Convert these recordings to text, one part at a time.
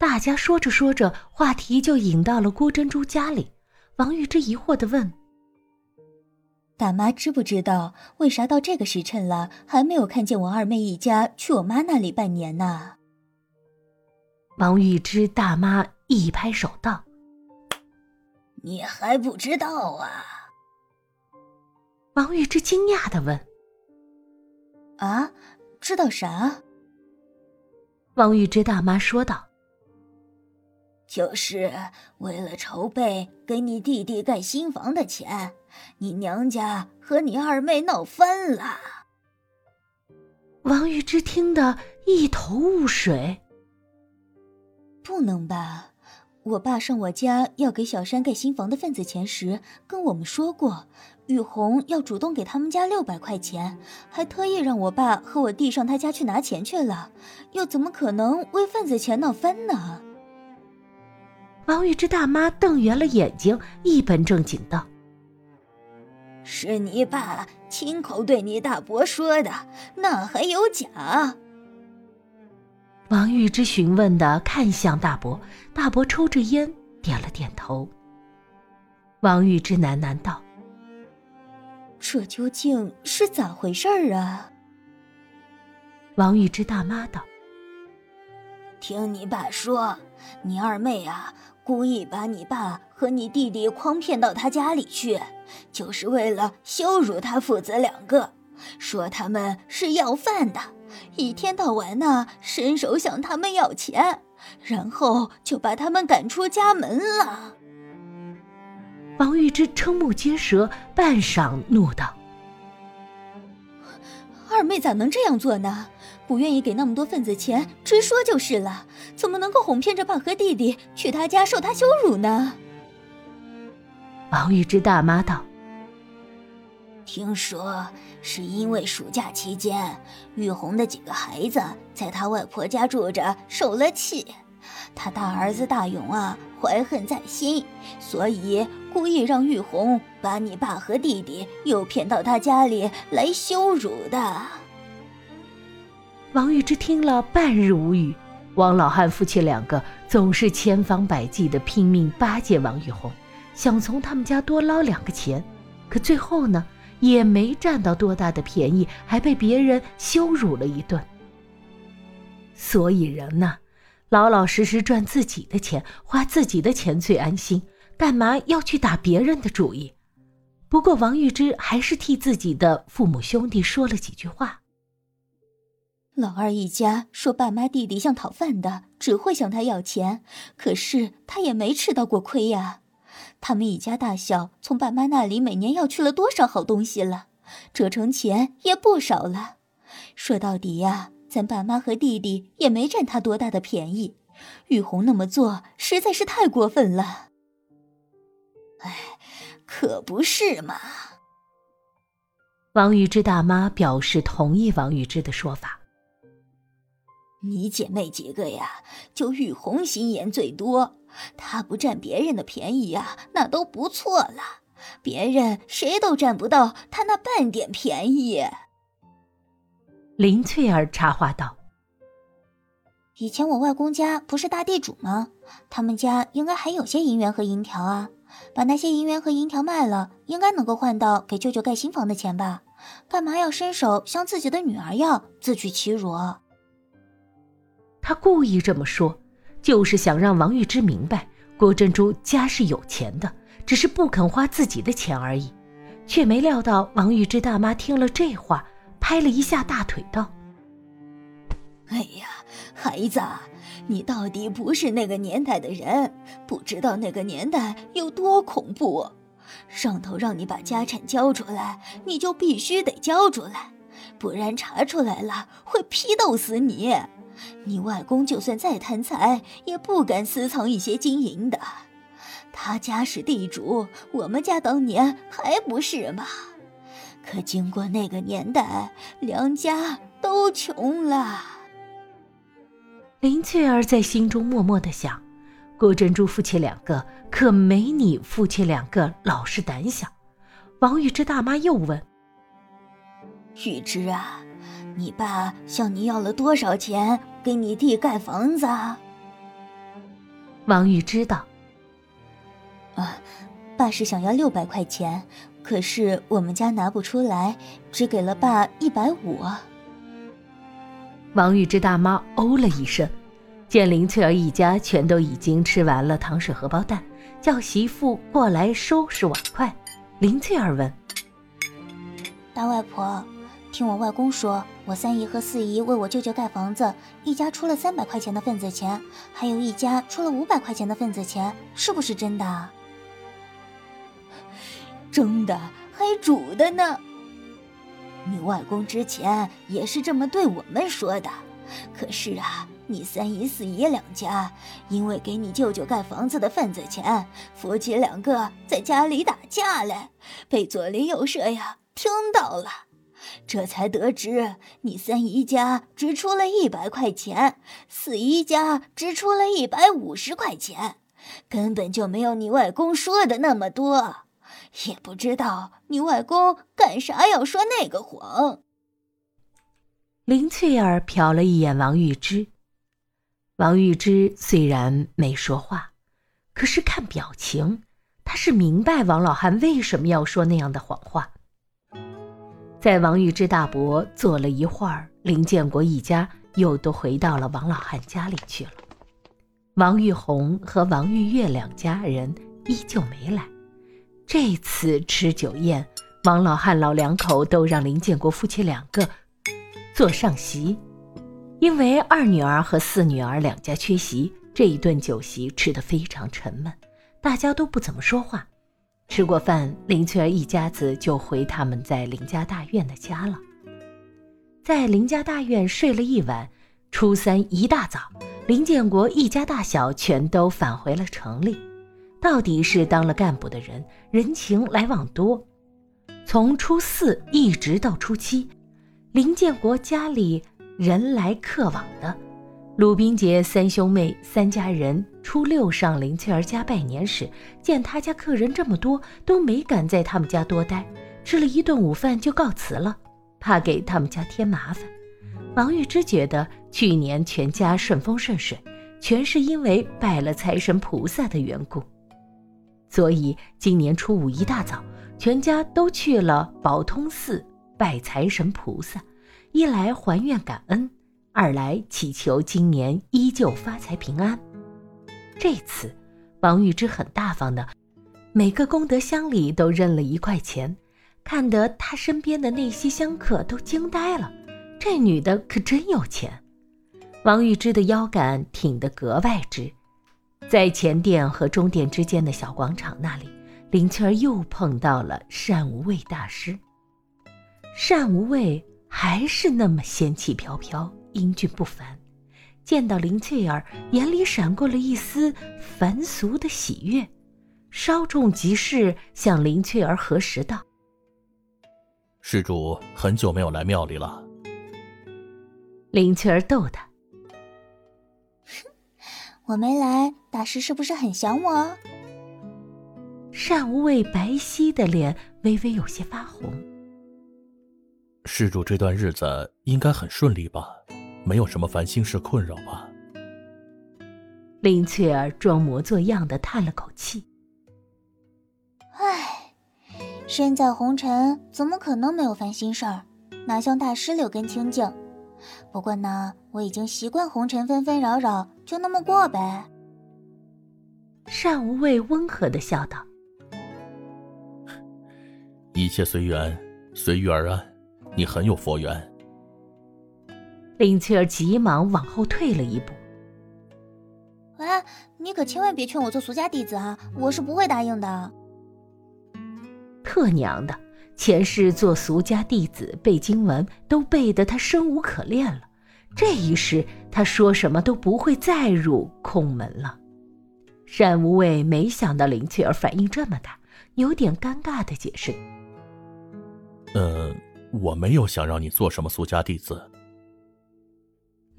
大家说着说着，话题就引到了郭珍珠家里。王玉芝疑惑的问：“大妈知不知道为啥到这个时辰了还没有看见我二妹一家去我妈那里拜年呢？”王玉芝大妈一拍手道：“你还不知道啊？”王玉芝惊讶的问：“啊，知道啥？”王玉芝大妈说道。就是为了筹备给你弟弟盖新房的钱，你娘家和你二妹闹翻了。王玉芝听得一头雾水。不能吧？我爸上我家要给小山盖新房的份子钱时，跟我们说过，雨红要主动给他们家六百块钱，还特意让我爸和我弟上他家去拿钱去了，又怎么可能为份子钱闹翻呢？王玉芝大妈瞪圆了眼睛，一本正经道：“是你爸亲口对你大伯说的，那还有假？”王玉芝询问的看向大伯，大伯抽着烟，点了点头。王玉芝喃喃道：“这究竟是咋回事儿啊？”王玉芝大妈道：“听你爸说，你二妹啊。”故意把你爸和你弟弟诓骗到他家里去，就是为了羞辱他父子两个，说他们是要饭的，一天到晚呢伸手向他们要钱，然后就把他们赶出家门了。王玉芝瞠目结舌，半晌怒道：“二妹咋能这样做呢？”不愿意给那么多份子钱，直说就是了。怎么能够哄骗着爸和弟弟去他家受他羞辱呢？王玉芝大妈道：“听说是因为暑假期间，玉红的几个孩子在他外婆家住着，受了气。他大儿子大勇啊，怀恨在心，所以故意让玉红把你爸和弟弟诱骗到他家里来羞辱的。”王玉芝听了半日无语。王老汉夫妻两个总是千方百计的拼命巴结王玉红，想从他们家多捞两个钱，可最后呢，也没占到多大的便宜，还被别人羞辱了一顿。所以人呢，老老实实赚自己的钱，花自己的钱最安心，干嘛要去打别人的主意？不过王玉芝还是替自己的父母兄弟说了几句话。老二一家说爸妈弟弟像讨饭的，只会向他要钱，可是他也没吃到过亏呀。他们一家大小从爸妈那里每年要去了多少好东西了，折成钱也不少了。说到底呀，咱爸妈和弟弟也没占他多大的便宜。玉红那么做实在是太过分了。哎，可不是嘛。王玉芝大妈表示同意王玉芝的说法。你姐妹几个呀？就玉红心眼最多，她不占别人的便宜呀，那都不错了。别人谁都占不到她那半点便宜。林翠儿插话道：“以前我外公家不是大地主吗？他们家应该还有些银元和银条啊，把那些银元和银条卖了，应该能够换到给舅舅盖新房的钱吧？干嘛要伸手向自己的女儿要，自取其辱？”他故意这么说，就是想让王玉芝明白郭珍珠家是有钱的，只是不肯花自己的钱而已。却没料到王玉芝大妈听了这话，拍了一下大腿道：“哎呀，孩子，你到底不是那个年代的人，不知道那个年代有多恐怖。上头让你把家产交出来，你就必须得交出来，不然查出来了会批斗死你。”你外公就算再贪财，也不敢私藏一些金银的。他家是地主，我们家当年还不是吗？可经过那个年代，两家都穷了。林翠儿在心中默默的想：郭珍珠夫妻两个可没你夫妻两个老实胆小。王玉芝大妈又问：“玉芝啊。”你爸向你要了多少钱给你弟盖房子？王玉知道。啊，爸是想要六百块钱，可是我们家拿不出来，只给了爸一百五。王玉芝大妈哦了一声，见林翠儿一家全都已经吃完了糖水荷包蛋，叫媳妇过来收拾碗筷。林翠儿问：“大外婆，听我外公说，我三姨和四姨为我舅舅盖房子，一家出了三百块钱的份子钱，还有一家出了五百块钱的份子钱，是不是真的？” 蒸的还煮的呢。你外公之前也是这么对我们说的，可是啊，你三姨四姨两家因为给你舅舅盖房子的份子钱，夫妻两个在家里打架嘞，被左邻右舍呀听到了，这才得知你三姨家只出了一百块钱，四姨家只出了一百五十块钱，根本就没有你外公说的那么多。也不知道你外公干啥要说那个谎。林翠儿瞟了一眼王玉芝，王玉芝虽然没说话，可是看表情，她是明白王老汉为什么要说那样的谎话。在王玉芝大伯坐了一会儿，林建国一家又都回到了王老汉家里去了。王玉红和王玉月两家人依旧没来。这次吃酒宴，王老汉老两口都让林建国夫妻两个坐上席，因为二女儿和四女儿两家缺席，这一顿酒席吃得非常沉闷，大家都不怎么说话。吃过饭，林翠儿一家子就回他们在林家大院的家了。在林家大院睡了一晚，初三一大早，林建国一家大小全都返回了城里。到底是当了干部的人，人情来往多。从初四一直到初七，林建国家里人来客往的。鲁冰杰三兄妹三家人初六上林翠儿家拜年时，见他家客人这么多，都没敢在他们家多待，吃了一顿午饭就告辞了，怕给他们家添麻烦。王玉芝觉得去年全家顺风顺水，全是因为拜了财神菩萨的缘故。所以今年初五一大早，全家都去了宝通寺拜财神菩萨，一来还愿感恩，二来祈求今年依旧发财平安。这次，王玉芝很大方的，每个功德箱里都扔了一块钱，看得他身边的那些香客都惊呆了。这女的可真有钱。王玉芝的腰杆挺得格外直。在前殿和中殿之间的小广场那里，林青儿又碰到了单无畏大师。单无畏还是那么仙气飘飘、英俊不凡，见到林翠儿，眼里闪过了一丝凡俗的喜悦，稍纵即逝，向林翠儿核实道：“施主很久没有来庙里了。”林翠儿逗他。我没来，大师是不是很想我？单无畏白皙的脸微微有些发红。施主这段日子应该很顺利吧？没有什么烦心事困扰吧？林翠儿装模作样的叹了口气：“唉，身在红尘，怎么可能没有烦心事儿？哪像大师六根清净。”不过呢，我已经习惯红尘纷纷扰扰，就那么过呗。单无畏温和的笑道：“一切随缘，随遇而安。你很有佛缘。”林翠儿急忙往后退了一步：“喂，你可千万别劝我做俗家弟子啊！我是不会答应的。”特娘的！前世做俗家弟子背经文都背得他生无可恋了，这一世他说什么都不会再入空门了。单无畏没想到林翠儿反应这么大，有点尴尬的解释：“呃，我没有想让你做什么俗家弟子。”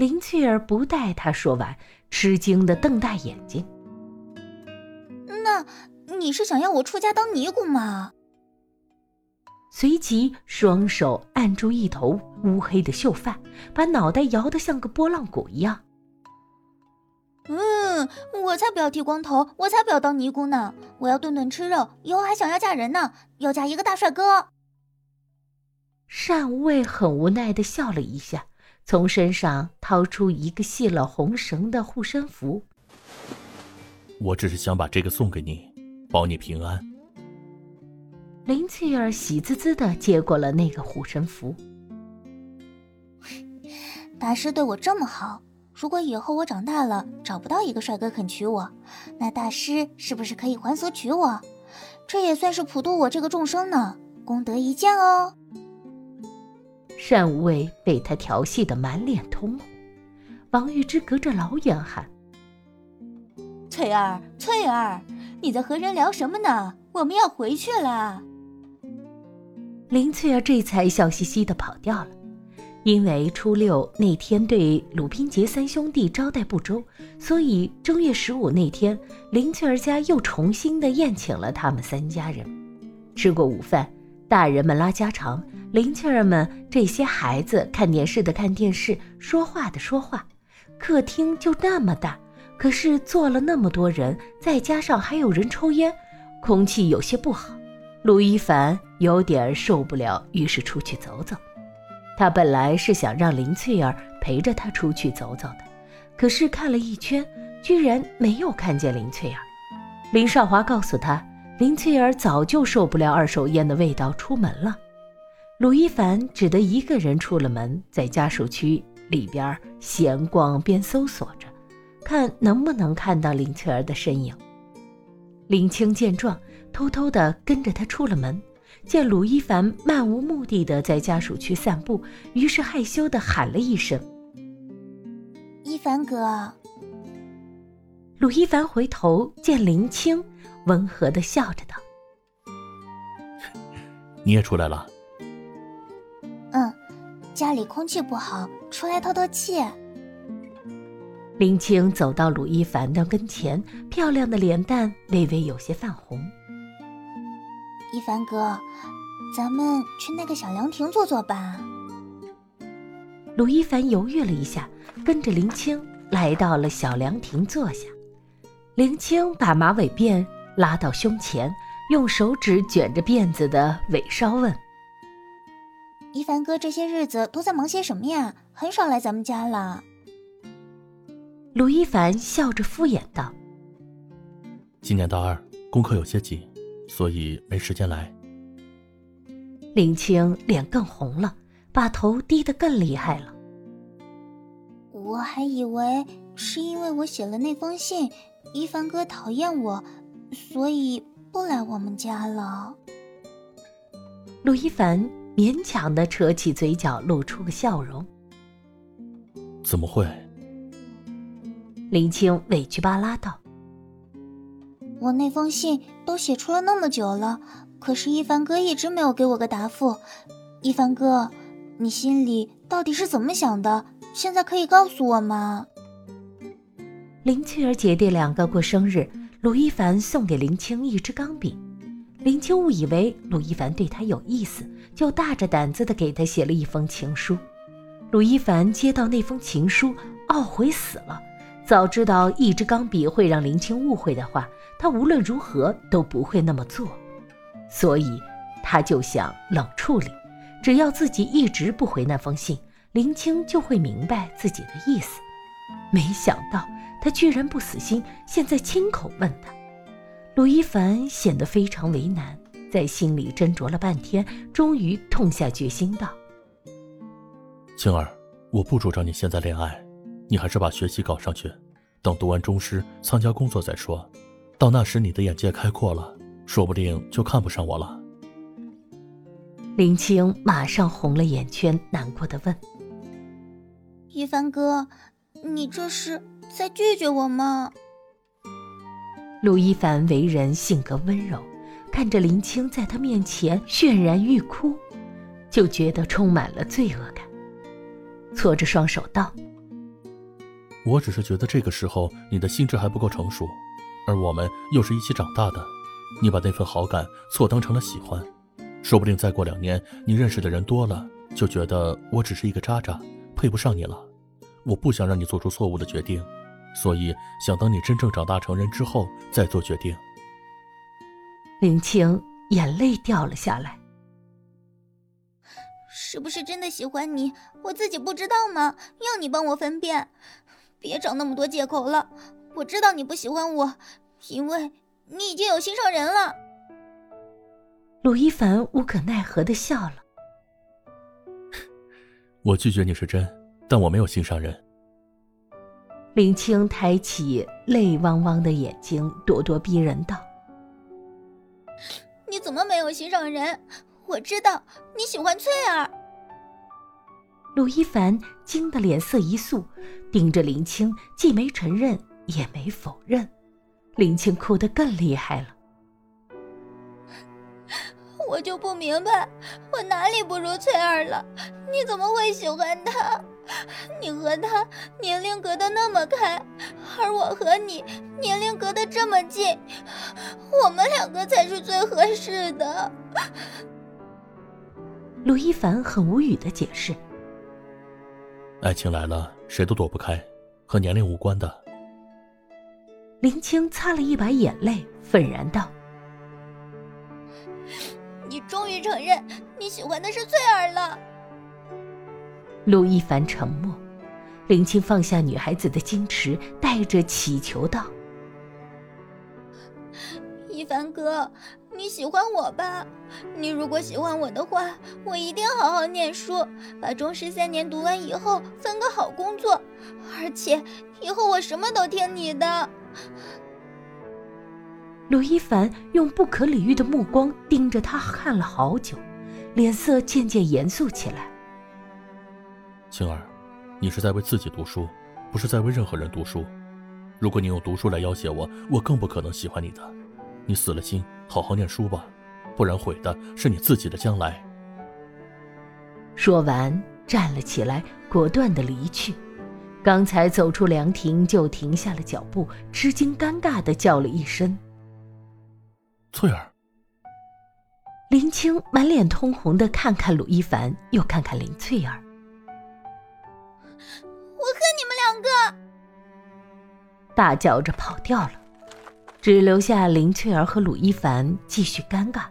林翠儿不待他说完，吃惊的瞪大眼睛：“那你是想要我出家当尼姑吗？”随即，双手按住一头乌黑的秀发，把脑袋摇得像个拨浪鼓一样。嗯，我才不要剃光头，我才不要当尼姑呢！我要顿顿吃肉，以后还想要嫁人呢，要嫁一个大帅哥。单无畏很无奈的笑了一下，从身上掏出一个系了红绳的护身符。我只是想把这个送给你，保你平安。林翠儿喜滋滋的接过了那个护身符。大师对我这么好，如果以后我长大了找不到一个帅哥肯娶我，那大师是不是可以还俗娶我？这也算是普度我这个众生呢，功德一件哦。单无畏被他调戏的满脸通红，王玉芝隔着老远喊：“翠儿，翠儿，你在和人聊什么呢？我们要回去了。”林翠儿这才笑嘻嘻的跑掉了。因为初六那天对鲁冰杰三兄弟招待不周，所以正月十五那天，林翠儿家又重新的宴请了他们三家人。吃过午饭，大人们拉家常，林翠儿们这些孩子看电视的看电视，说话的说话。客厅就那么大，可是坐了那么多人，再加上还有人抽烟，空气有些不好。陆一凡有点受不了，于是出去走走。他本来是想让林翠儿陪着他出去走走的，可是看了一圈，居然没有看见林翠儿。林少华告诉他，林翠儿早就受不了二手烟的味道，出门了。鲁一凡只得一个人出了门，在家属区里边闲逛边搜索着，看能不能看到林翠儿的身影。林青见状，偷偷地跟着他出了门。见鲁一凡漫无目的的在家属区散步，于是害羞的喊了一声：“一凡哥。”鲁一凡回头见林青，温和的笑着道：“你也出来了？”“嗯，家里空气不好，出来透透气。”林青走到鲁一凡的跟前，漂亮的脸蛋微微有些泛红。一凡哥，咱们去那个小凉亭坐坐吧。鲁一凡犹豫了一下，跟着林青来到了小凉亭坐下。林青把马尾辫拉到胸前，用手指卷着辫子的尾梢问：“一凡哥，这些日子都在忙些什么呀？很少来咱们家了。”鲁一凡笑着敷衍道：“今年大二，功课有些紧。”所以没时间来。林青脸更红了，把头低得更厉害了。我还以为是因为我写了那封信，一凡哥讨厌我，所以不来我们家了。陆一凡勉强的扯起嘴角，露出个笑容。怎么会？林青委屈巴拉道。我那封信都写出了那么久了，可是一凡哥一直没有给我个答复。一凡哥，你心里到底是怎么想的？现在可以告诉我吗？林翠儿姐弟两个过生日，鲁一凡送给林青一支钢笔。林青误以为鲁一凡对他有意思，就大着胆子的给他写了一封情书。鲁一凡接到那封情书，懊悔死了。早知道一支钢笔会让林青误会的话，他无论如何都不会那么做，所以他就想冷处理，只要自己一直不回那封信，林青就会明白自己的意思。没想到他居然不死心，现在亲口问他。鲁一凡显得非常为难，在心里斟酌了半天，终于痛下决心道：“青儿，我不主张你现在恋爱。”你还是把学习搞上去，等读完中师，参加工作再说。到那时，你的眼界开阔了，说不定就看不上我了。林青马上红了眼圈，难过的问：“一凡哥，你这是在拒绝我吗？”陆一凡为人性格温柔，看着林青在他面前泫然欲哭，就觉得充满了罪恶感，搓着双手道。我只是觉得这个时候你的心智还不够成熟，而我们又是一起长大的，你把那份好感错当成了喜欢，说不定再过两年你认识的人多了，就觉得我只是一个渣渣，配不上你了。我不想让你做出错误的决定，所以想等你真正长大成人之后再做决定。林青眼泪掉了下来。是不是真的喜欢你？我自己不知道吗？要你帮我分辨，别找那么多借口了。我知道你不喜欢我，因为你已经有心上人了。陆一凡无可奈何的笑了。我拒绝你是真，但我没有心上人。林青抬起泪汪汪的眼睛，咄咄逼人道：“你怎么没有心上人？我知道你喜欢翠儿。”陆一凡惊得脸色一肃，盯着林青，既没承认，也没否认。林青哭得更厉害了。我就不明白，我哪里不如翠儿了？你怎么会喜欢她？你和他年龄隔得那么开，而我和你年龄隔得这么近，我们两个才是最合适的。陆一凡很无语的解释。爱情来了，谁都躲不开，和年龄无关的。林青擦了一把眼泪，愤然道：“你终于承认你喜欢的是翠儿了。”陆一凡沉默，林青放下女孩子的矜持，带着乞求道：“一凡哥。”你喜欢我吧？你如果喜欢我的话，我一定好好念书，把中师三年读完以后分个好工作，而且以后我什么都听你的。陆一凡用不可理喻的目光盯着他看了好久，脸色渐渐严肃起来。青儿，你是在为自己读书，不是在为任何人读书。如果你用读书来要挟我，我更不可能喜欢你的。你死了心，好好念书吧，不然毁的是你自己的将来。说完，站了起来，果断的离去。刚才走出凉亭，就停下了脚步，吃惊尴尬的叫了一声：“翠儿。”林青满脸通红的看看鲁一凡，又看看林翠儿。大叫着跑掉了。只留下林翠儿和鲁一凡继续尴尬。